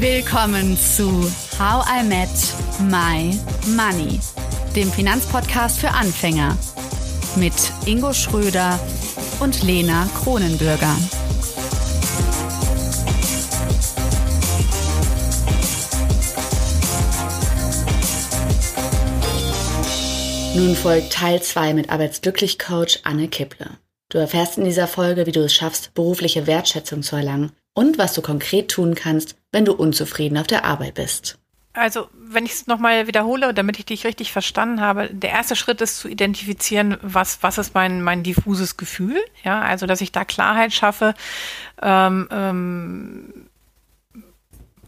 Willkommen zu How I Met My Money, dem Finanzpodcast für Anfänger mit Ingo Schröder und Lena Kronenbürger. Nun folgt Teil 2 mit Arbeitsglücklich-Coach Anne Kipple. Du erfährst in dieser Folge, wie du es schaffst, berufliche Wertschätzung zu erlangen und was du konkret tun kannst, wenn du unzufrieden auf der Arbeit bist. Also, wenn ich es nochmal wiederhole, damit ich dich richtig verstanden habe, der erste Schritt ist zu identifizieren, was, was ist mein, mein diffuses Gefühl. Ja, also, dass ich da Klarheit schaffe, ähm, ähm,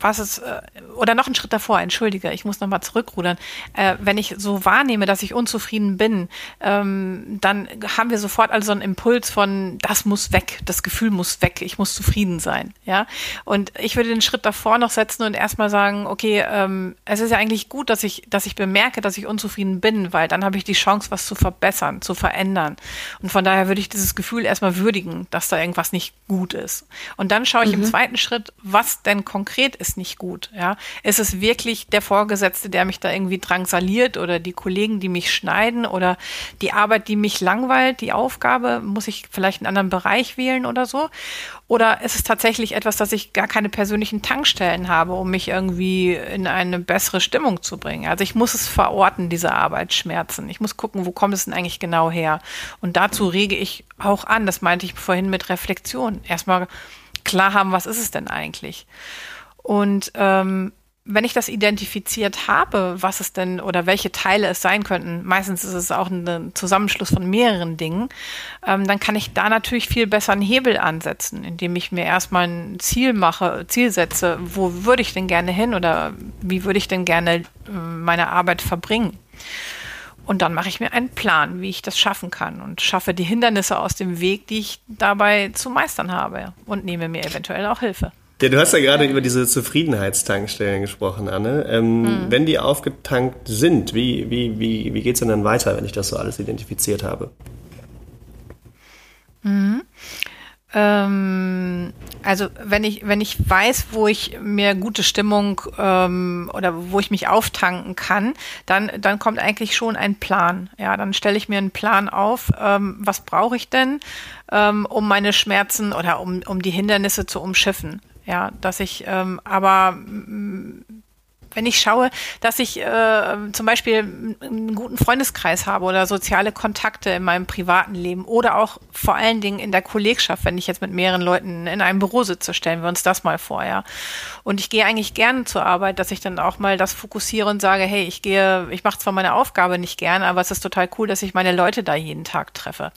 was ist, äh, oder noch einen Schritt davor, entschuldige, ich muss nochmal zurückrudern. Äh, wenn ich so wahrnehme, dass ich unzufrieden bin, ähm, dann haben wir sofort also einen Impuls von, das muss weg, das Gefühl muss weg, ich muss zufrieden sein. Ja. Und ich würde den Schritt davor noch setzen und erstmal sagen, okay, ähm, es ist ja eigentlich gut, dass ich, dass ich bemerke, dass ich unzufrieden bin, weil dann habe ich die Chance, was zu verbessern, zu verändern. Und von daher würde ich dieses Gefühl erstmal würdigen, dass da irgendwas nicht gut ist. Und dann schaue ich mhm. im zweiten Schritt, was denn konkret ist ist nicht gut. Ja, ist es wirklich der Vorgesetzte, der mich da irgendwie drangsaliert oder die Kollegen, die mich schneiden oder die Arbeit, die mich langweilt, die Aufgabe, muss ich vielleicht einen anderen Bereich wählen oder so? Oder ist es tatsächlich etwas, dass ich gar keine persönlichen Tankstellen habe, um mich irgendwie in eine bessere Stimmung zu bringen? Also ich muss es verorten, diese Arbeitsschmerzen. Ich muss gucken, wo kommt es denn eigentlich genau her? Und dazu rege ich auch an, das meinte ich vorhin mit Reflexion. Erstmal klar haben, was ist es denn eigentlich? Und ähm, wenn ich das identifiziert habe, was es denn oder welche Teile es sein könnten, meistens ist es auch ein Zusammenschluss von mehreren Dingen, ähm, dann kann ich da natürlich viel besser einen Hebel ansetzen, indem ich mir erstmal ein Ziel mache, Ziel setze, wo würde ich denn gerne hin oder wie würde ich denn gerne äh, meine Arbeit verbringen. Und dann mache ich mir einen Plan, wie ich das schaffen kann und schaffe die Hindernisse aus dem Weg, die ich dabei zu meistern habe und nehme mir eventuell auch Hilfe. Ja, du hast ja gerade über diese Zufriedenheitstankstellen gesprochen, Anne. Ähm, mhm. Wenn die aufgetankt sind, wie, wie, wie, wie geht es denn dann weiter, wenn ich das so alles identifiziert habe? Mhm. Ähm, also wenn ich, wenn ich weiß, wo ich mir gute Stimmung ähm, oder wo ich mich auftanken kann, dann, dann kommt eigentlich schon ein Plan. Ja, dann stelle ich mir einen Plan auf, ähm, was brauche ich denn, ähm, um meine Schmerzen oder um, um die Hindernisse zu umschiffen. Ja, dass ich ähm, aber wenn ich schaue, dass ich äh, zum Beispiel einen guten Freundeskreis habe oder soziale Kontakte in meinem privaten Leben oder auch vor allen Dingen in der Kollegschaft, wenn ich jetzt mit mehreren Leuten in einem Büro sitze, stellen wir uns das mal vor, ja. Und ich gehe eigentlich gerne zur Arbeit, dass ich dann auch mal das fokussiere und sage, hey, ich gehe, ich mache zwar meine Aufgabe nicht gern, aber es ist total cool, dass ich meine Leute da jeden Tag treffe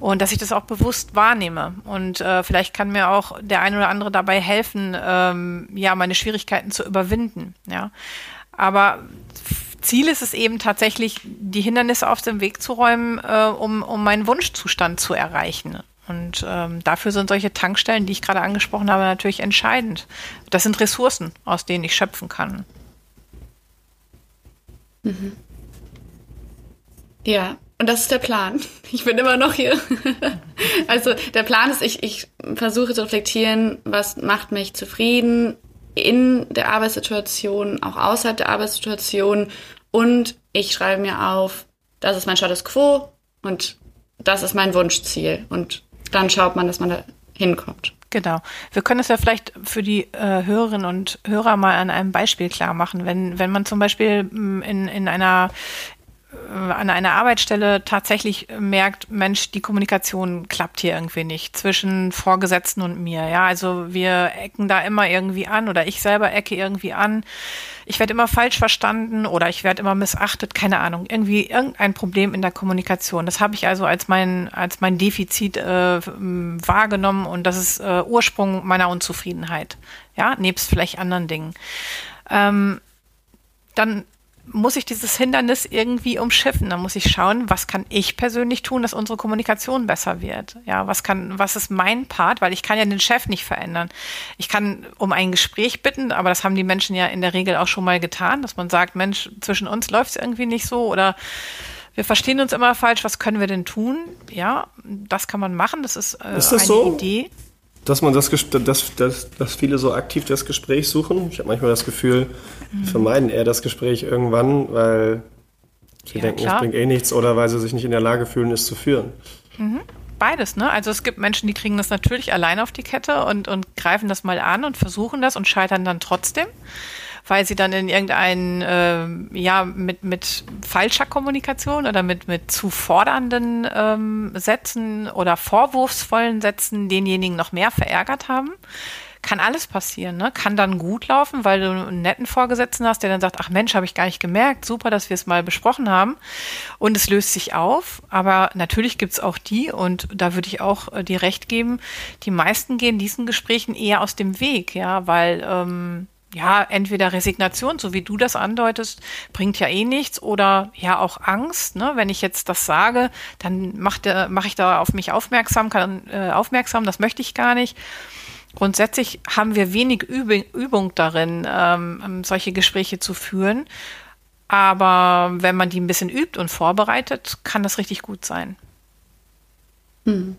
und dass ich das auch bewusst wahrnehme. Und äh, vielleicht kann mir auch der eine oder andere dabei helfen, ähm, ja, meine Schwierigkeiten zu überwinden. Ja, aber Ziel ist es eben tatsächlich, die Hindernisse auf dem Weg zu räumen, äh, um, um meinen Wunschzustand zu erreichen. Und ähm, dafür sind solche Tankstellen, die ich gerade angesprochen habe, natürlich entscheidend. Das sind Ressourcen, aus denen ich schöpfen kann. Mhm. Ja, und das ist der Plan. Ich bin immer noch hier. also der Plan ist, ich, ich versuche zu reflektieren, was macht mich zufrieden in der Arbeitssituation, auch außerhalb der Arbeitssituation. Und ich schreibe mir auf, das ist mein Status quo und das ist mein Wunschziel. Und dann schaut man, dass man da hinkommt. Genau. Wir können es ja vielleicht für die äh, Hörerinnen und Hörer mal an einem Beispiel klar machen. Wenn, wenn man zum Beispiel mm, in, in einer an einer Arbeitsstelle tatsächlich merkt, Mensch, die Kommunikation klappt hier irgendwie nicht zwischen Vorgesetzten und mir. Ja, also wir ecken da immer irgendwie an oder ich selber ecke irgendwie an. Ich werde immer falsch verstanden oder ich werde immer missachtet, keine Ahnung. Irgendwie irgendein Problem in der Kommunikation. Das habe ich also als mein, als mein Defizit äh, wahrgenommen und das ist äh, Ursprung meiner Unzufriedenheit. Ja, nebst vielleicht anderen Dingen. Ähm, dann muss ich dieses Hindernis irgendwie umschiffen. Dann muss ich schauen, was kann ich persönlich tun, dass unsere Kommunikation besser wird. Ja, was kann, was ist mein Part? Weil ich kann ja den Chef nicht verändern. Ich kann um ein Gespräch bitten, aber das haben die Menschen ja in der Regel auch schon mal getan, dass man sagt, Mensch, zwischen uns läuft es irgendwie nicht so oder wir verstehen uns immer falsch. Was können wir denn tun? Ja, das kann man machen. Das ist, äh, ist das eine so? Idee. Dass man das, dass, dass, dass viele so aktiv das Gespräch suchen. Ich habe manchmal das Gefühl, mhm. vermeiden eher das Gespräch irgendwann, weil sie ja, denken, es bringt eh nichts oder weil sie sich nicht in der Lage fühlen, es zu führen. Mhm. Beides, ne? Also es gibt Menschen, die kriegen das natürlich allein auf die Kette und, und greifen das mal an und versuchen das und scheitern dann trotzdem weil sie dann in irgendeinen, äh, ja, mit, mit falscher Kommunikation oder mit, mit zu fordernden ähm, Sätzen oder vorwurfsvollen Sätzen denjenigen noch mehr verärgert haben. Kann alles passieren, ne? Kann dann gut laufen, weil du einen netten Vorgesetzten hast, der dann sagt, ach Mensch, habe ich gar nicht gemerkt, super, dass wir es mal besprochen haben. Und es löst sich auf. Aber natürlich gibt's auch die, und da würde ich auch äh, dir recht geben, die meisten gehen diesen Gesprächen eher aus dem Weg, ja, weil ähm, ja, entweder Resignation, so wie du das andeutest, bringt ja eh nichts, oder ja auch Angst. Ne? Wenn ich jetzt das sage, dann mache mach ich da auf mich aufmerksam, kann, äh, aufmerksam, das möchte ich gar nicht. Grundsätzlich haben wir wenig Übung, Übung darin, ähm, solche Gespräche zu führen. Aber wenn man die ein bisschen übt und vorbereitet, kann das richtig gut sein. Hm.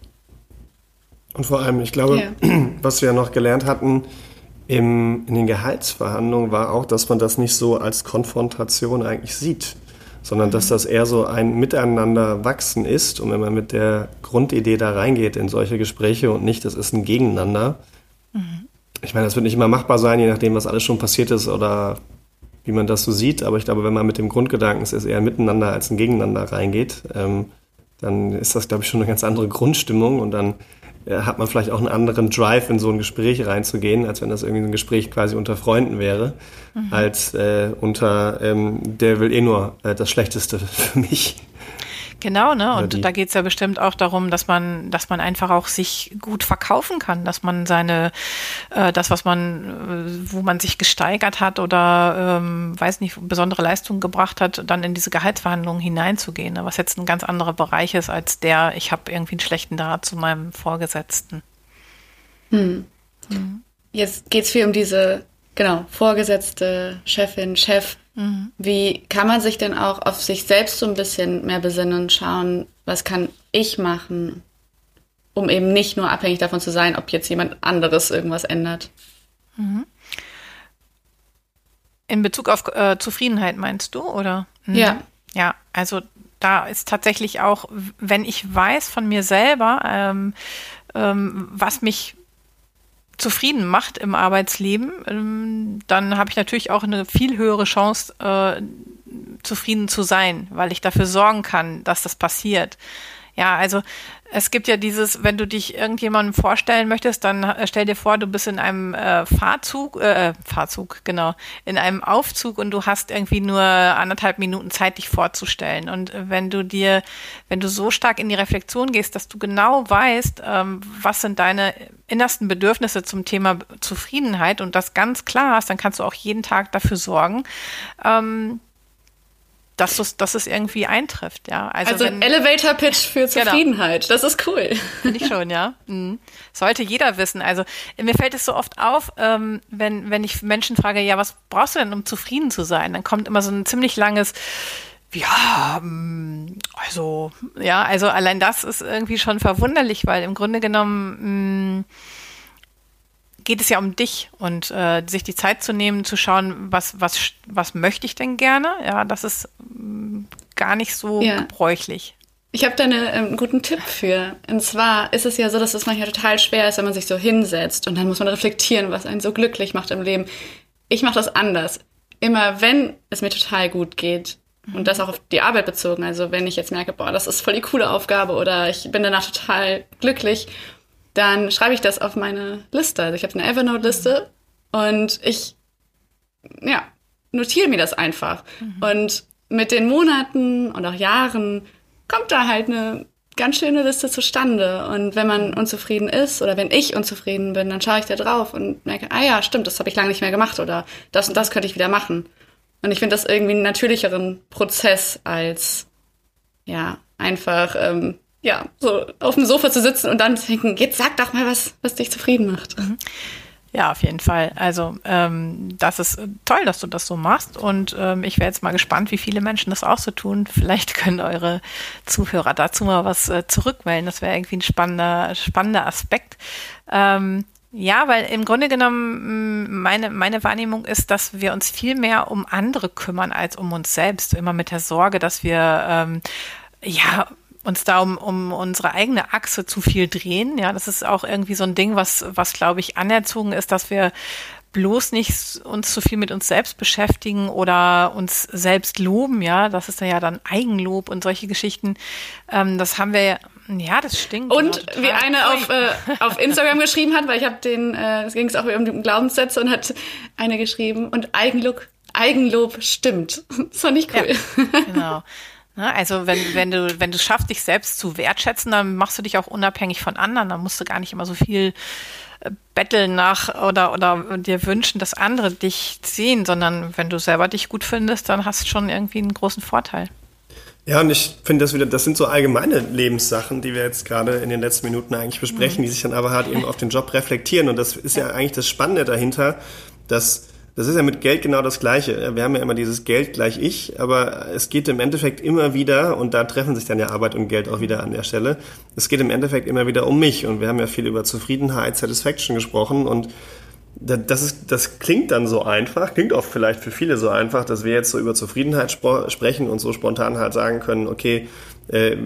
Und vor allem, ich glaube, ja. was wir noch gelernt hatten, im, in den Gehaltsverhandlungen war auch, dass man das nicht so als Konfrontation eigentlich sieht, sondern dass das eher so ein Miteinander wachsen ist. Und wenn man mit der Grundidee da reingeht in solche Gespräche und nicht, das ist ein Gegeneinander. Mhm. Ich meine, das wird nicht immer machbar sein, je nachdem, was alles schon passiert ist oder wie man das so sieht. Aber ich glaube, wenn man mit dem Grundgedanken, es ist eher ein Miteinander als ein Gegeneinander reingeht, ähm, dann ist das, glaube ich, schon eine ganz andere Grundstimmung und dann hat man vielleicht auch einen anderen Drive, in so ein Gespräch reinzugehen, als wenn das irgendwie ein Gespräch quasi unter Freunden wäre, mhm. als äh, unter, ähm, der will eh nur äh, das Schlechteste für mich. Genau, ne? Und da geht es ja bestimmt auch darum, dass man, dass man einfach auch sich gut verkaufen kann, dass man seine, äh, das, was man, äh, wo man sich gesteigert hat oder ähm, weiß nicht, besondere Leistungen gebracht hat, dann in diese Gehaltsverhandlungen hineinzugehen, ne? was jetzt ein ganz anderer Bereich ist als der, ich habe irgendwie einen schlechten Draht zu meinem Vorgesetzten. Hm. Mhm. Jetzt geht es viel um diese, genau, Vorgesetzte, Chefin, Chef, Mhm. Wie kann man sich denn auch auf sich selbst so ein bisschen mehr besinnen und schauen, was kann ich machen, um eben nicht nur abhängig davon zu sein, ob jetzt jemand anderes irgendwas ändert? Mhm. In Bezug auf äh, Zufriedenheit meinst du, oder? Mhm. Ja. Ja, also da ist tatsächlich auch, wenn ich weiß von mir selber, ähm, ähm, was mich zufrieden macht im Arbeitsleben, ähm, dann habe ich natürlich auch eine viel höhere Chance, äh, zufrieden zu sein, weil ich dafür sorgen kann, dass das passiert. Ja, also es gibt ja dieses, wenn du dich irgendjemandem vorstellen möchtest, dann äh, stell dir vor, du bist in einem äh, Fahrzug, äh, Fahrzug, genau, in einem Aufzug und du hast irgendwie nur anderthalb Minuten Zeit, dich vorzustellen. Und wenn du dir, wenn du so stark in die Reflexion gehst, dass du genau weißt, ähm, was sind deine innersten Bedürfnisse zum Thema Zufriedenheit und das ganz klar hast, dann kannst du auch jeden Tag dafür sorgen, ähm, dass, es, dass es irgendwie eintrifft, ja. Also, also wenn, Elevator Pitch für genau. Zufriedenheit, genau. das ist cool. Finde ich schon, ja. Mhm. Sollte jeder wissen. Also mir fällt es so oft auf, ähm, wenn, wenn ich Menschen frage, ja, was brauchst du denn, um zufrieden zu sein? Dann kommt immer so ein ziemlich langes, ja, mm, also, ja, also allein das ist irgendwie schon verwunderlich, weil im Grunde genommen, mh, mm, geht es ja um dich und äh, sich die Zeit zu nehmen, zu schauen, was, was, was möchte ich denn gerne? Ja, das ist mh, gar nicht so ja. gebräuchlich. Ich habe da einen ähm, guten Tipp für. Und zwar ist es ja so, dass es manchmal total schwer ist, wenn man sich so hinsetzt und dann muss man reflektieren, was einen so glücklich macht im Leben. Ich mache das anders. Immer wenn es mir total gut geht und das auch auf die Arbeit bezogen, also wenn ich jetzt merke, boah, das ist voll die coole Aufgabe oder ich bin danach total glücklich dann schreibe ich das auf meine Liste. Also ich habe eine Evernote-Liste und ich ja, notiere mir das einfach. Mhm. Und mit den Monaten und auch Jahren kommt da halt eine ganz schöne Liste zustande. Und wenn man unzufrieden ist oder wenn ich unzufrieden bin, dann schaue ich da drauf und merke, ah ja, stimmt, das habe ich lange nicht mehr gemacht oder das und das könnte ich wieder machen. Und ich finde das irgendwie einen natürlicheren Prozess als ja einfach ähm, ja, so auf dem Sofa zu sitzen und dann zu denken, jetzt sag doch mal was, was dich zufrieden macht. Mhm. Ja, auf jeden Fall. Also ähm, das ist toll, dass du das so machst und ähm, ich wäre jetzt mal gespannt, wie viele Menschen das auch so tun. Vielleicht können eure Zuhörer dazu mal was äh, zurückmelden. Das wäre irgendwie ein spannender, spannender Aspekt. Ähm, ja, weil im Grunde genommen mm, meine, meine Wahrnehmung ist, dass wir uns viel mehr um andere kümmern als um uns selbst. Immer mit der Sorge, dass wir ähm, ja uns da um, um unsere eigene Achse zu viel drehen. Ja, das ist auch irgendwie so ein Ding, was, was glaube ich anerzogen ist, dass wir bloß nicht uns zu viel mit uns selbst beschäftigen oder uns selbst loben, ja, das ist ja dann Eigenlob und solche Geschichten. Ähm, das haben wir ja, das stinkt. Und wie eine auf, äh, auf Instagram geschrieben hat, weil ich habe den, äh, es ging es auch um die Glaubenssätze und hat eine geschrieben und Eigenlob, Eigenlob stimmt. Das fand ich cool. Ja, genau. Ne, also wenn, wenn du, wenn du schaffst, dich selbst zu wertschätzen, dann machst du dich auch unabhängig von anderen. Dann musst du gar nicht immer so viel äh, betteln nach oder, oder dir wünschen, dass andere dich sehen, sondern wenn du selber dich gut findest, dann hast du schon irgendwie einen großen Vorteil. Ja, und ich finde das wieder, das sind so allgemeine Lebenssachen, die wir jetzt gerade in den letzten Minuten eigentlich besprechen, mhm. die sich dann aber halt eben auf den Job reflektieren. Und das ist ja eigentlich das Spannende dahinter, dass das ist ja mit Geld genau das Gleiche. Wir haben ja immer dieses Geld gleich ich, aber es geht im Endeffekt immer wieder, und da treffen sich dann ja Arbeit und Geld auch wieder an der Stelle, es geht im Endeffekt immer wieder um mich. Und wir haben ja viel über Zufriedenheit, Satisfaction gesprochen und das, ist, das klingt dann so einfach, klingt oft vielleicht für viele so einfach, dass wir jetzt so über Zufriedenheit sprechen und so spontan halt sagen können, okay, äh,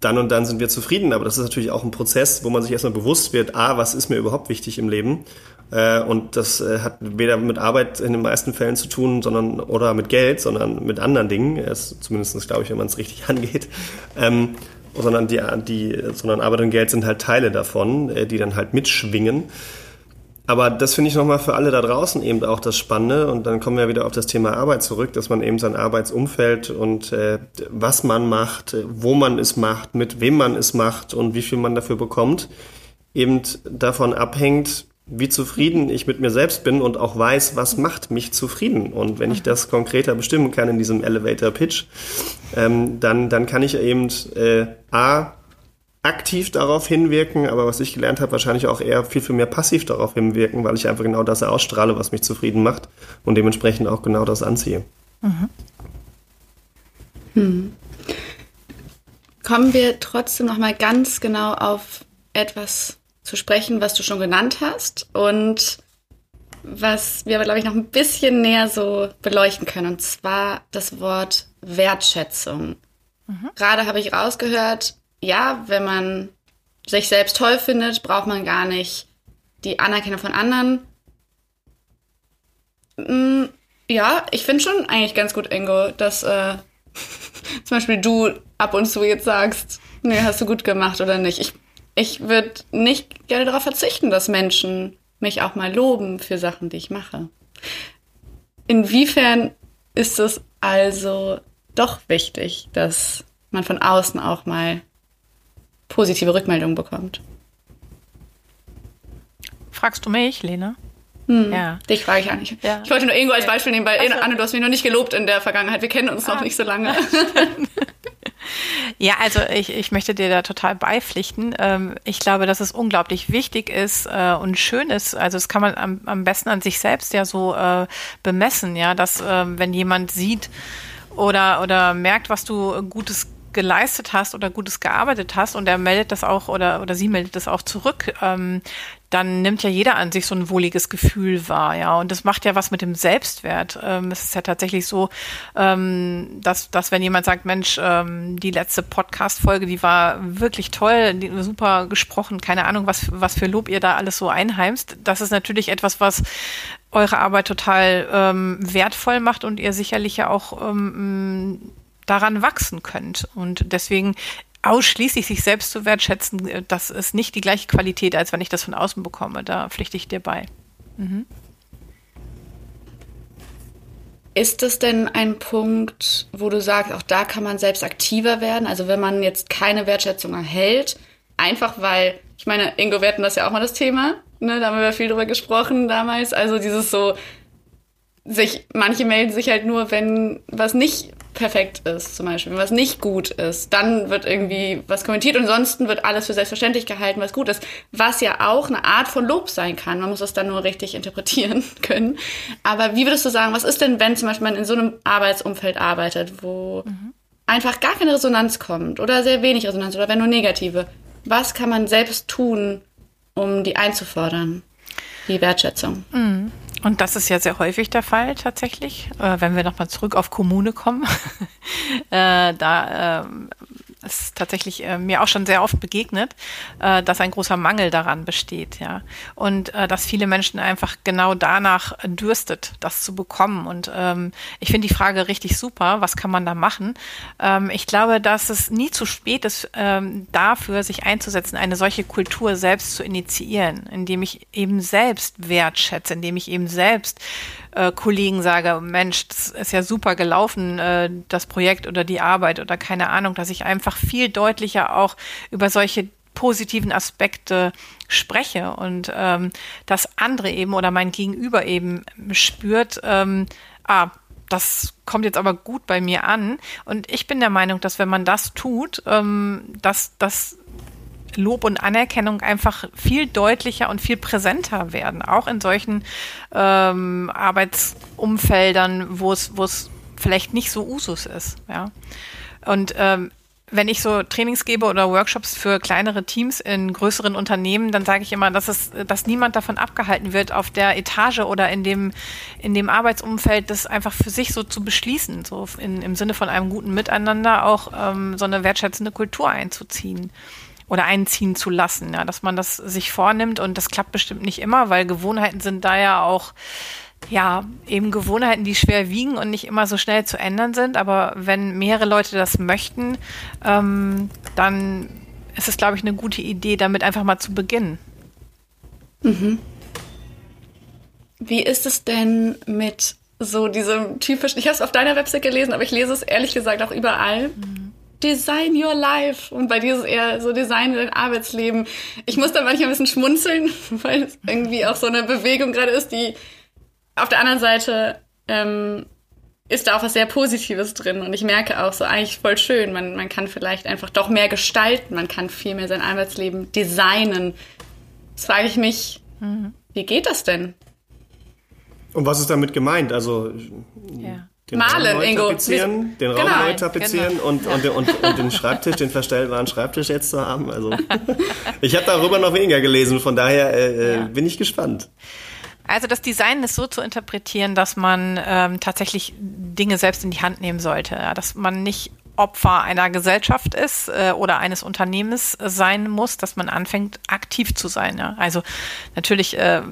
dann und dann sind wir zufrieden. Aber das ist natürlich auch ein Prozess, wo man sich erstmal bewusst wird, a, was ist mir überhaupt wichtig im Leben? Äh, und das äh, hat weder mit Arbeit in den meisten Fällen zu tun, sondern oder mit Geld, sondern mit anderen Dingen. Es, zumindest glaube ich, wenn man es richtig angeht. Ähm, sondern die, die, sondern Arbeit und Geld sind halt Teile davon, die dann halt mitschwingen. Aber das finde ich nochmal für alle da draußen eben auch das Spannende. Und dann kommen wir wieder auf das Thema Arbeit zurück, dass man eben sein Arbeitsumfeld und äh, was man macht, wo man es macht, mit wem man es macht und wie viel man dafür bekommt, eben davon abhängt, wie zufrieden ich mit mir selbst bin und auch weiß, was macht mich zufrieden. Und wenn ich das konkreter bestimmen kann in diesem Elevator Pitch, ähm, dann, dann kann ich eben äh, A, aktiv darauf hinwirken, aber was ich gelernt habe, wahrscheinlich auch eher viel, viel mehr passiv darauf hinwirken, weil ich einfach genau das ausstrahle, was mich zufrieden macht und dementsprechend auch genau das anziehe. Mhm. Hm. Kommen wir trotzdem noch mal ganz genau auf etwas zu sprechen, was du schon genannt hast und was wir aber, glaube ich, noch ein bisschen näher so beleuchten können, und zwar das Wort Wertschätzung. Mhm. Gerade habe ich rausgehört, ja, wenn man sich selbst toll findet, braucht man gar nicht die Anerkennung von anderen. Mm, ja, ich finde schon eigentlich ganz gut, Ingo, dass äh, zum Beispiel du ab und zu jetzt sagst, nee, hast du gut gemacht oder nicht. Ich, ich würde nicht gerne darauf verzichten, dass Menschen mich auch mal loben für Sachen, die ich mache. Inwiefern ist es also doch wichtig, dass man von außen auch mal positive Rückmeldungen bekommt. Fragst du mich, Lena? Hm, ja. Dich frage ich eigentlich. Ja. Ich wollte nur Ingo als Beispiel nehmen, weil also, Anne, du hast mich noch nicht gelobt in der Vergangenheit. Wir kennen uns ah. noch nicht so lange. Ja, also ich, ich möchte dir da total beipflichten. Ähm, ich glaube, dass es unglaublich wichtig ist äh, und schön ist. Also das kann man am, am besten an sich selbst ja so äh, bemessen, ja, dass ähm, wenn jemand sieht oder oder merkt, was du Gutes geleistet hast oder Gutes gearbeitet hast und er meldet das auch oder, oder sie meldet das auch zurück, ähm, dann nimmt ja jeder an sich so ein wohliges Gefühl wahr, ja. Und das macht ja was mit dem Selbstwert. Ähm, es ist ja tatsächlich so, ähm, dass, dass wenn jemand sagt, Mensch, ähm, die letzte Podcast-Folge, die war wirklich toll, die, super gesprochen, keine Ahnung, was, was für Lob ihr da alles so einheimst, das ist natürlich etwas, was eure Arbeit total ähm, wertvoll macht und ihr sicherlich ja auch ähm, daran wachsen könnt. Und deswegen ausschließlich sich selbst zu wertschätzen, äh, das ist nicht die gleiche Qualität, als wenn ich das von außen bekomme. Da pflichte ich dir bei. Mhm. Ist das denn ein Punkt, wo du sagst, auch da kann man selbst aktiver werden? Also wenn man jetzt keine Wertschätzung erhält, einfach weil, ich meine, Ingo, wir hatten das ja auch mal das Thema, ne? da haben wir viel drüber gesprochen damals. Also dieses so, sich, manche melden sich halt nur, wenn was nicht perfekt ist, zum Beispiel, wenn was nicht gut ist, dann wird irgendwie was kommentiert und ansonsten wird alles für selbstverständlich gehalten, was gut ist, was ja auch eine Art von Lob sein kann. Man muss das dann nur richtig interpretieren können. Aber wie würdest du sagen, was ist denn, wenn zum Beispiel man in so einem Arbeitsumfeld arbeitet, wo mhm. einfach gar keine Resonanz kommt oder sehr wenig Resonanz oder wenn nur negative? Was kann man selbst tun, um die einzufordern, die Wertschätzung? Mhm. Und das ist ja sehr häufig der Fall tatsächlich, äh, wenn wir nochmal zurück auf Kommune kommen. äh, da äh, ist tatsächlich äh, mir auch schon sehr oft begegnet, äh, dass ein großer Mangel daran besteht, ja. Und äh, dass viele Menschen einfach genau danach dürstet, das zu bekommen. Und ähm, ich finde die Frage richtig super, was kann man da machen? Ähm, ich glaube, dass es nie zu spät ist, ähm, dafür sich einzusetzen, eine solche Kultur selbst zu initiieren, indem ich eben selbst wertschätze, indem ich eben selbst äh, Kollegen sage, Mensch, das ist ja super gelaufen, äh, das Projekt oder die Arbeit oder keine Ahnung, dass ich einfach viel deutlicher auch über solche positiven Aspekte spreche und ähm, das andere eben oder mein Gegenüber eben spürt, ähm, ah, das kommt jetzt aber gut bei mir an. Und ich bin der Meinung, dass wenn man das tut, ähm, dass das Lob und Anerkennung einfach viel deutlicher und viel präsenter werden, auch in solchen ähm, Arbeitsumfeldern, wo es, wo es vielleicht nicht so Usus ist. Ja. Und ähm, wenn ich so Trainings gebe oder Workshops für kleinere Teams in größeren Unternehmen, dann sage ich immer, dass es, dass niemand davon abgehalten wird, auf der Etage oder in dem, in dem Arbeitsumfeld das einfach für sich so zu beschließen, so in, im Sinne von einem guten Miteinander auch ähm, so eine wertschätzende Kultur einzuziehen oder einziehen zu lassen, ja, dass man das sich vornimmt und das klappt bestimmt nicht immer, weil Gewohnheiten sind da ja auch ja, eben Gewohnheiten, die schwer wiegen und nicht immer so schnell zu ändern sind. Aber wenn mehrere Leute das möchten, ähm, dann ist es, glaube ich, eine gute Idee, damit einfach mal zu beginnen. Mhm. Wie ist es denn mit so diesem typischen, ich habe es auf deiner Website gelesen, aber ich lese es ehrlich gesagt auch überall. Mhm. Design Your Life. Und bei dir ist es eher so Design dein Arbeitsleben. Ich muss da manchmal ein bisschen schmunzeln, weil es irgendwie auch so eine Bewegung gerade ist, die auf der anderen Seite ähm, ist da auch was sehr Positives drin. Und ich merke auch so eigentlich voll schön, man, man kann vielleicht einfach doch mehr gestalten, man kann viel mehr sein Arbeitsleben designen. Jetzt frage ich mich, mhm. wie geht das denn? Und was ist damit gemeint? Also ja den Malen, Raum neu Ingo. tapezieren, den Raum genau. neu tapezieren genau. und, und, und, und, den Schreibtisch, den verstellbaren Schreibtisch jetzt zu haben. Also ich habe darüber noch weniger gelesen, von daher äh, äh, ja. bin ich gespannt. Also das Design ist so zu interpretieren, dass man ähm, tatsächlich Dinge selbst in die Hand nehmen sollte, ja, dass man nicht Opfer einer Gesellschaft ist äh, oder eines Unternehmens sein muss, dass man anfängt, aktiv zu sein. Ja? Also natürlich, äh,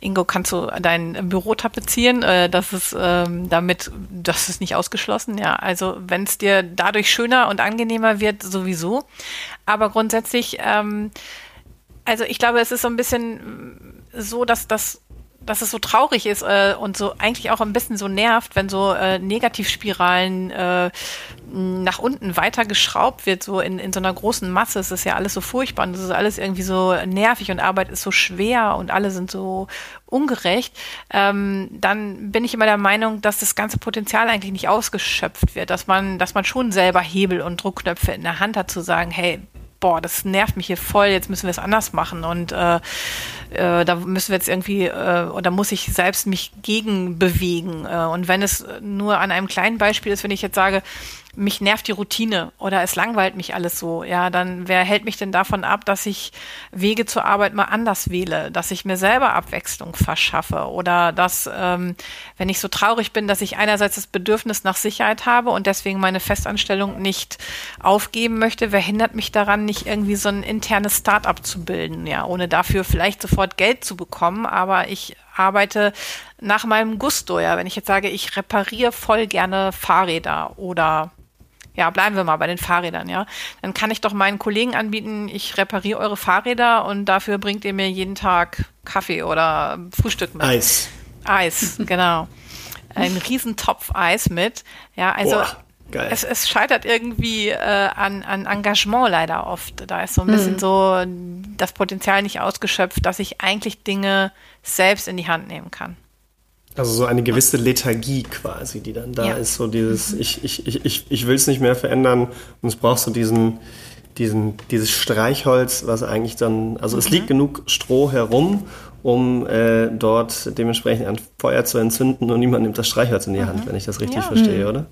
Ingo, kannst du dein Büro tapezieren, äh, das ist ähm, damit, das ist nicht ausgeschlossen, ja. Also wenn es dir dadurch schöner und angenehmer wird, sowieso. Aber grundsätzlich, ähm, also ich glaube, es ist so ein bisschen so, dass das dass es so traurig ist äh, und so eigentlich auch ein bisschen so nervt, wenn so äh, Negativspiralen äh, nach unten weiter geschraubt wird, so in, in so einer großen Masse. Es ist ja alles so furchtbar und es ist alles irgendwie so nervig und Arbeit ist so schwer und alle sind so ungerecht. Ähm, dann bin ich immer der Meinung, dass das ganze Potenzial eigentlich nicht ausgeschöpft wird, dass man, dass man schon selber Hebel und Druckknöpfe in der Hand hat, zu sagen, hey, boah, das nervt mich hier voll, jetzt müssen wir es anders machen und äh, äh, da müssen wir jetzt irgendwie, äh, oder muss ich selbst mich gegen bewegen. Äh, und wenn es nur an einem kleinen Beispiel ist, wenn ich jetzt sage, mich nervt die Routine oder es langweilt mich alles so, ja, dann wer hält mich denn davon ab, dass ich Wege zur Arbeit mal anders wähle, dass ich mir selber Abwechslung verschaffe oder dass, ähm, wenn ich so traurig bin, dass ich einerseits das Bedürfnis nach Sicherheit habe und deswegen meine Festanstellung nicht aufgeben möchte, wer hindert mich daran, nicht irgendwie so ein internes Start-up zu bilden, ja, ohne dafür vielleicht sofort Geld zu bekommen, aber ich arbeite nach meinem Gusto, ja, wenn ich jetzt sage, ich repariere voll gerne Fahrräder oder ja, bleiben wir mal bei den Fahrrädern, ja. Dann kann ich doch meinen Kollegen anbieten, ich repariere eure Fahrräder und dafür bringt ihr mir jeden Tag Kaffee oder Frühstück mit. Eis. Eis, genau. Ein Riesentopf Eis mit. Ja, also Boah, es, es, scheitert irgendwie äh, an, an Engagement leider oft. Da ist so ein bisschen mhm. so das Potenzial nicht ausgeschöpft, dass ich eigentlich Dinge selbst in die Hand nehmen kann. Also so eine gewisse Lethargie quasi, die dann da ja. ist, so dieses, mhm. ich, ich, ich, ich, ich will es nicht mehr verändern und es braucht so diesen, diesen, dieses Streichholz, was eigentlich dann, also mhm. es liegt genug Stroh herum, um äh, dort dementsprechend ein Feuer zu entzünden und niemand nimmt das Streichholz in die Hand, mhm. wenn ich das richtig ja. verstehe, mhm. oder?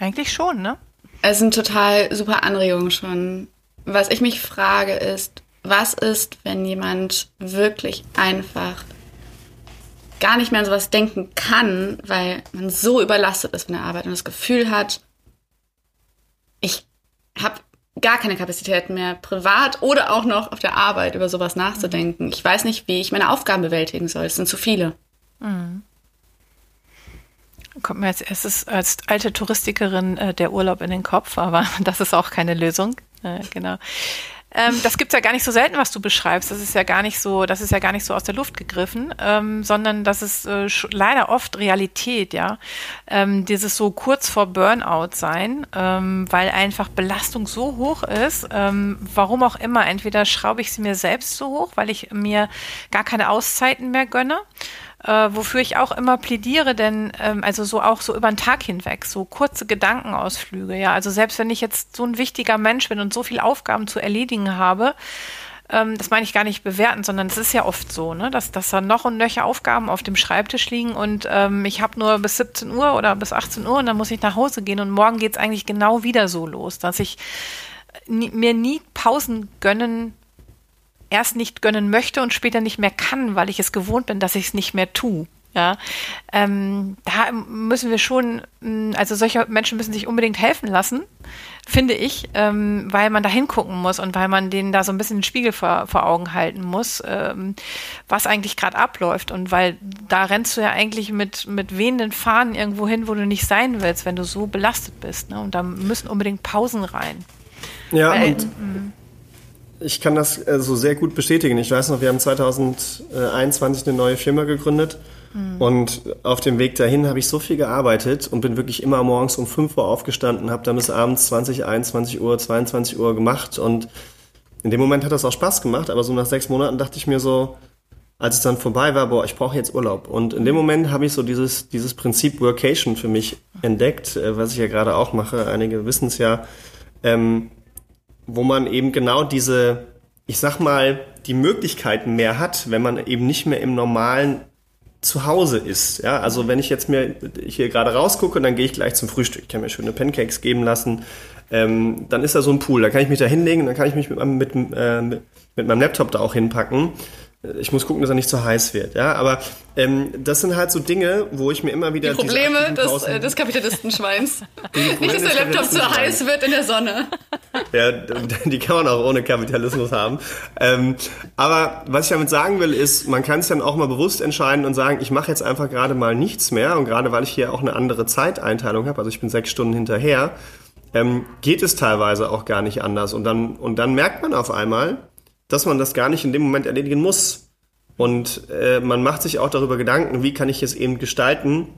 Eigentlich schon, ne? Es sind total super Anregungen schon. Was ich mich frage ist, was ist, wenn jemand wirklich einfach gar nicht mehr an sowas denken kann, weil man so überlastet ist von der Arbeit und das Gefühl hat, ich habe gar keine Kapazitäten mehr, privat oder auch noch auf der Arbeit über sowas nachzudenken. Ich weiß nicht, wie ich meine Aufgaben bewältigen soll. Es sind zu viele. Mhm. Kommt mir als erstes als alte Touristikerin äh, der Urlaub in den Kopf, aber das ist auch keine Lösung. Äh, genau. Ähm, das gibt's ja gar nicht so selten, was du beschreibst. Das ist ja gar nicht so, das ist ja gar nicht so aus der Luft gegriffen, ähm, sondern das ist äh, leider oft Realität, ja. Ähm, dieses so kurz vor Burnout sein, ähm, weil einfach Belastung so hoch ist, ähm, warum auch immer. Entweder schraube ich sie mir selbst so hoch, weil ich mir gar keine Auszeiten mehr gönne äh, wofür ich auch immer plädiere, denn ähm, also so auch so über den Tag hinweg, so kurze Gedankenausflüge, ja. Also selbst wenn ich jetzt so ein wichtiger Mensch bin und so viele Aufgaben zu erledigen habe, ähm, das meine ich gar nicht bewerten, sondern es ist ja oft so, ne, dass, dass da noch und nöcher Aufgaben auf dem Schreibtisch liegen und ähm, ich habe nur bis 17 Uhr oder bis 18 Uhr und dann muss ich nach Hause gehen und morgen geht es eigentlich genau wieder so los, dass ich nie, mir nie Pausen gönnen erst nicht gönnen möchte und später nicht mehr kann, weil ich es gewohnt bin, dass ich es nicht mehr tue. Ja, ähm, da müssen wir schon, mm, also solche Menschen müssen sich unbedingt helfen lassen, finde ich, ähm, weil man da hingucken muss und weil man denen da so ein bisschen den Spiegel vor, vor Augen halten muss, ähm, was eigentlich gerade abläuft. Und weil da rennst du ja eigentlich mit, mit wehenden Fahnen irgendwo hin, wo du nicht sein willst, wenn du so belastet bist. Ne? Und da müssen unbedingt Pausen rein. Ja, weil, und mm ich kann das äh, so sehr gut bestätigen. Ich weiß noch, wir haben 2021 eine neue Firma gegründet. Mhm. Und auf dem Weg dahin habe ich so viel gearbeitet und bin wirklich immer morgens um 5 Uhr aufgestanden, habe dann bis abends 20, 21 Uhr, 22 Uhr gemacht. Und in dem Moment hat das auch Spaß gemacht, aber so nach sechs Monaten dachte ich mir so, als es dann vorbei war, boah, ich brauche jetzt Urlaub. Und in dem Moment habe ich so dieses, dieses Prinzip Workation für mich entdeckt, äh, was ich ja gerade auch mache. Einige wissen es ja. Ähm, wo man eben genau diese, ich sag mal, die Möglichkeiten mehr hat, wenn man eben nicht mehr im normalen Zuhause ist. Ja, also wenn ich jetzt mir hier gerade rausgucke, dann gehe ich gleich zum Frühstück. Ich kann mir schöne Pancakes geben lassen. Ähm, dann ist da so ein Pool, da kann ich mich da hinlegen, dann kann ich mich mit, mit, äh, mit meinem Laptop da auch hinpacken. Ich muss gucken, dass er nicht zu heiß wird, ja. Aber ähm, das sind halt so Dinge, wo ich mir immer wieder die Probleme des, äh, des Kapitalistenschweins. nicht, dass der Laptop zu heiß wird in der Sonne. Ja, die kann man auch ohne Kapitalismus haben. Ähm, aber was ich damit sagen will, ist, man kann es dann auch mal bewusst entscheiden und sagen, ich mache jetzt einfach gerade mal nichts mehr. Und gerade weil ich hier auch eine andere Zeiteinteilung habe, also ich bin sechs Stunden hinterher, ähm, geht es teilweise auch gar nicht anders. Und dann, und dann merkt man auf einmal, dass man das gar nicht in dem Moment erledigen muss. Und äh, man macht sich auch darüber Gedanken, wie kann ich es eben gestalten,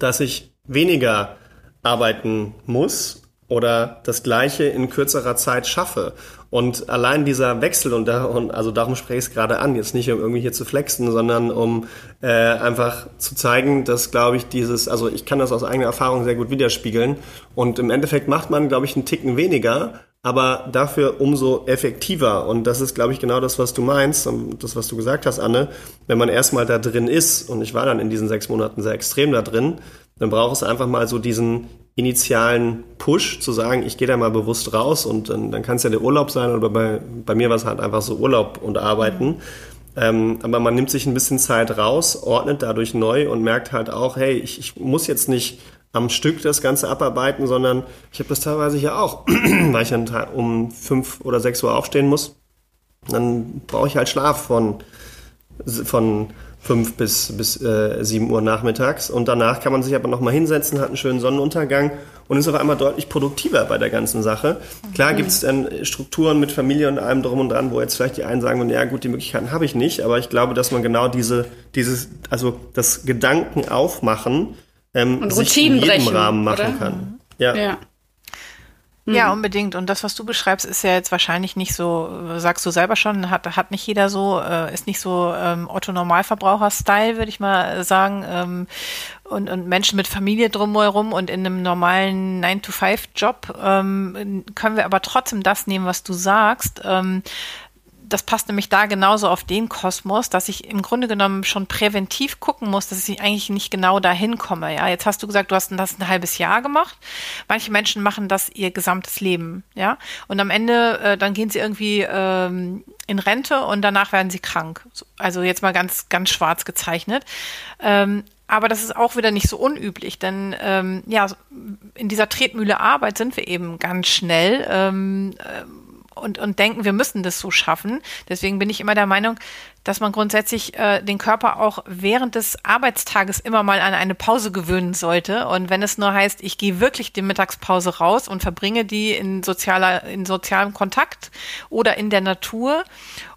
dass ich weniger arbeiten muss oder das Gleiche in kürzerer Zeit schaffe. Und allein dieser Wechsel, und, da, und also darum spreche ich es gerade an, jetzt nicht um irgendwie hier zu flexen, sondern um äh, einfach zu zeigen, dass, glaube ich, dieses, also ich kann das aus eigener Erfahrung sehr gut widerspiegeln. Und im Endeffekt macht man, glaube ich, einen Ticken weniger, aber dafür umso effektiver. Und das ist, glaube ich, genau das, was du meinst und das, was du gesagt hast, Anne. Wenn man erstmal da drin ist, und ich war dann in diesen sechs Monaten sehr extrem da drin, dann braucht es einfach mal so diesen initialen Push zu sagen, ich gehe da mal bewusst raus und dann, dann kann es ja der Urlaub sein oder bei, bei mir war es halt einfach so Urlaub und Arbeiten. Ähm, aber man nimmt sich ein bisschen Zeit raus, ordnet dadurch neu und merkt halt auch, hey, ich, ich muss jetzt nicht am Stück das Ganze abarbeiten, sondern ich habe das teilweise hier auch, weil ich dann um fünf oder sechs Uhr aufstehen muss. Dann brauche ich halt Schlaf von, von fünf bis, bis äh, sieben Uhr nachmittags. Und danach kann man sich aber nochmal hinsetzen, hat einen schönen Sonnenuntergang und ist auf einmal deutlich produktiver bei der ganzen Sache. Klar gibt es dann Strukturen mit Familie und allem drum und dran, wo jetzt vielleicht die einen sagen, ja gut, die Möglichkeiten habe ich nicht, aber ich glaube, dass man genau diese, dieses, also das Gedanken aufmachen, ähm, und Routinen sich in jedem brechen, Rahmen machen oder? kann. Ja. ja. Hm. Ja, mhm. unbedingt. Und das, was du beschreibst, ist ja jetzt wahrscheinlich nicht so, sagst du selber schon, hat, hat nicht jeder so, äh, ist nicht so ähm, Otto-Normalverbraucher-Style, würde ich mal sagen. Ähm, und, und Menschen mit Familie drumherum und in einem normalen 9-to-5-Job ähm, können wir aber trotzdem das nehmen, was du sagst. Ähm, das passt nämlich da genauso auf den Kosmos, dass ich im Grunde genommen schon präventiv gucken muss, dass ich eigentlich nicht genau dahin komme. Ja, jetzt hast du gesagt, du hast das ein halbes Jahr gemacht. Manche Menschen machen das ihr gesamtes Leben. Ja, und am Ende äh, dann gehen sie irgendwie ähm, in Rente und danach werden sie krank. Also jetzt mal ganz ganz schwarz gezeichnet. Ähm, aber das ist auch wieder nicht so unüblich, denn ähm, ja, in dieser Tretmühle Arbeit sind wir eben ganz schnell. Ähm, äh, und, und denken, wir müssen das so schaffen. Deswegen bin ich immer der Meinung, dass man grundsätzlich äh, den Körper auch während des Arbeitstages immer mal an eine Pause gewöhnen sollte. Und wenn es nur heißt, ich gehe wirklich die Mittagspause raus und verbringe die in sozialer, in sozialem Kontakt oder in der Natur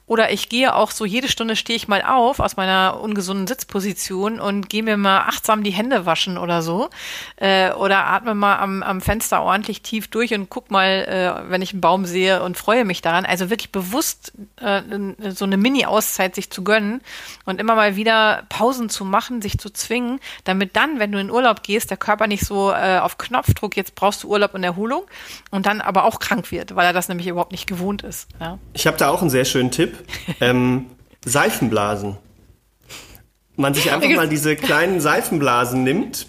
oder ich gehe auch so, jede Stunde stehe ich mal auf aus meiner ungesunden Sitzposition und gehe mir mal achtsam die Hände waschen oder so. Äh, oder atme mal am, am Fenster ordentlich tief durch und guck mal, äh, wenn ich einen Baum sehe und freue mich daran. Also wirklich bewusst äh, so eine Mini-Auszeit sich zu gönnen und immer mal wieder Pausen zu machen, sich zu zwingen, damit dann, wenn du in Urlaub gehst, der Körper nicht so äh, auf Knopfdruck, jetzt brauchst du Urlaub und Erholung und dann aber auch krank wird, weil er das nämlich überhaupt nicht gewohnt ist. Ja. Ich habe da auch einen sehr schönen Tipp. Ähm, Seifenblasen. Man sich einfach mal diese kleinen Seifenblasen nimmt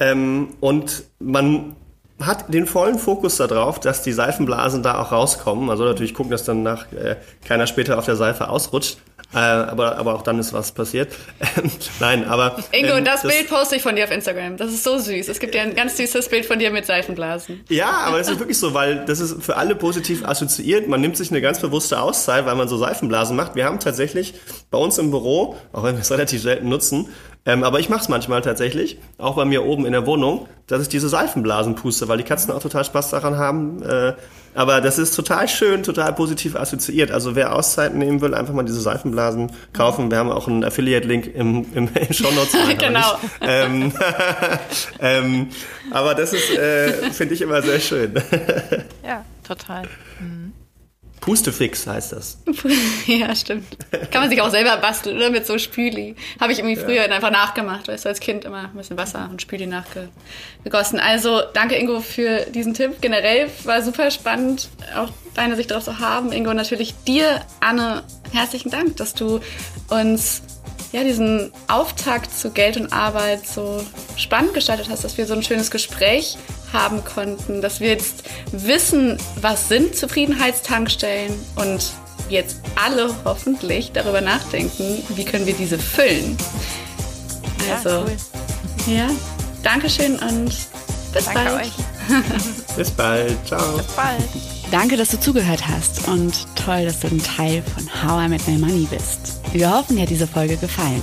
ähm, und man hat den vollen Fokus darauf, dass die Seifenblasen da auch rauskommen. Man soll natürlich gucken, dass dann nach äh, keiner später auf der Seife ausrutscht. Äh, aber, aber auch dann ist was passiert. Nein, aber. Ingo, ähm, das, das, Bild poste ich von dir auf Instagram. Das ist so süß. Es gibt ja ein ganz süßes Bild von dir mit Seifenblasen. Ja, aber es ist wirklich so, weil das ist für alle positiv assoziiert. Man nimmt sich eine ganz bewusste Auszeit, weil man so Seifenblasen macht. Wir haben tatsächlich bei uns im Büro, auch wenn wir es relativ selten nutzen, ähm, aber ich mache es manchmal tatsächlich, auch bei mir oben in der Wohnung, dass ich diese Seifenblasen puste, weil die Katzen auch total Spaß daran haben. Äh, aber das ist total schön, total positiv assoziiert. Also wer Auszeiten nehmen will, einfach mal diese Seifenblasen kaufen. Wir haben auch einen Affiliate-Link im, im, im Show Notes. genau. Ähm, ähm, aber das ist, äh, finde ich immer sehr schön. ja, total. Mhm. Pustefix heißt das. ja, stimmt. Kann man sich auch selber basteln, oder? Mit so Spüli. Habe ich irgendwie früher ja. einfach nachgemacht, weißt du, als Kind immer ein bisschen Wasser und Spüli nachgegossen. Also, danke Ingo für diesen Tipp. Generell war super spannend, auch deine Sicht darauf zu haben. Ingo, natürlich dir, Anne, herzlichen Dank, dass du uns ja, diesen Auftakt zu Geld und Arbeit so spannend gestaltet hast, dass wir so ein schönes Gespräch haben konnten, dass wir jetzt wissen, was sind Zufriedenheitstankstellen und jetzt alle hoffentlich darüber nachdenken, wie können wir diese füllen. Also, ja, cool. ja Dankeschön und bis Danke bald. Euch. bis bald. Ciao. Bis bald. Danke, dass du zugehört hast und toll, dass du ein Teil von How I Met My Money bist. Wir hoffen, dir hat diese Folge gefallen.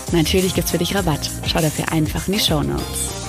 Natürlich gibt's für dich Rabatt. Schau dafür einfach in die Show Notes.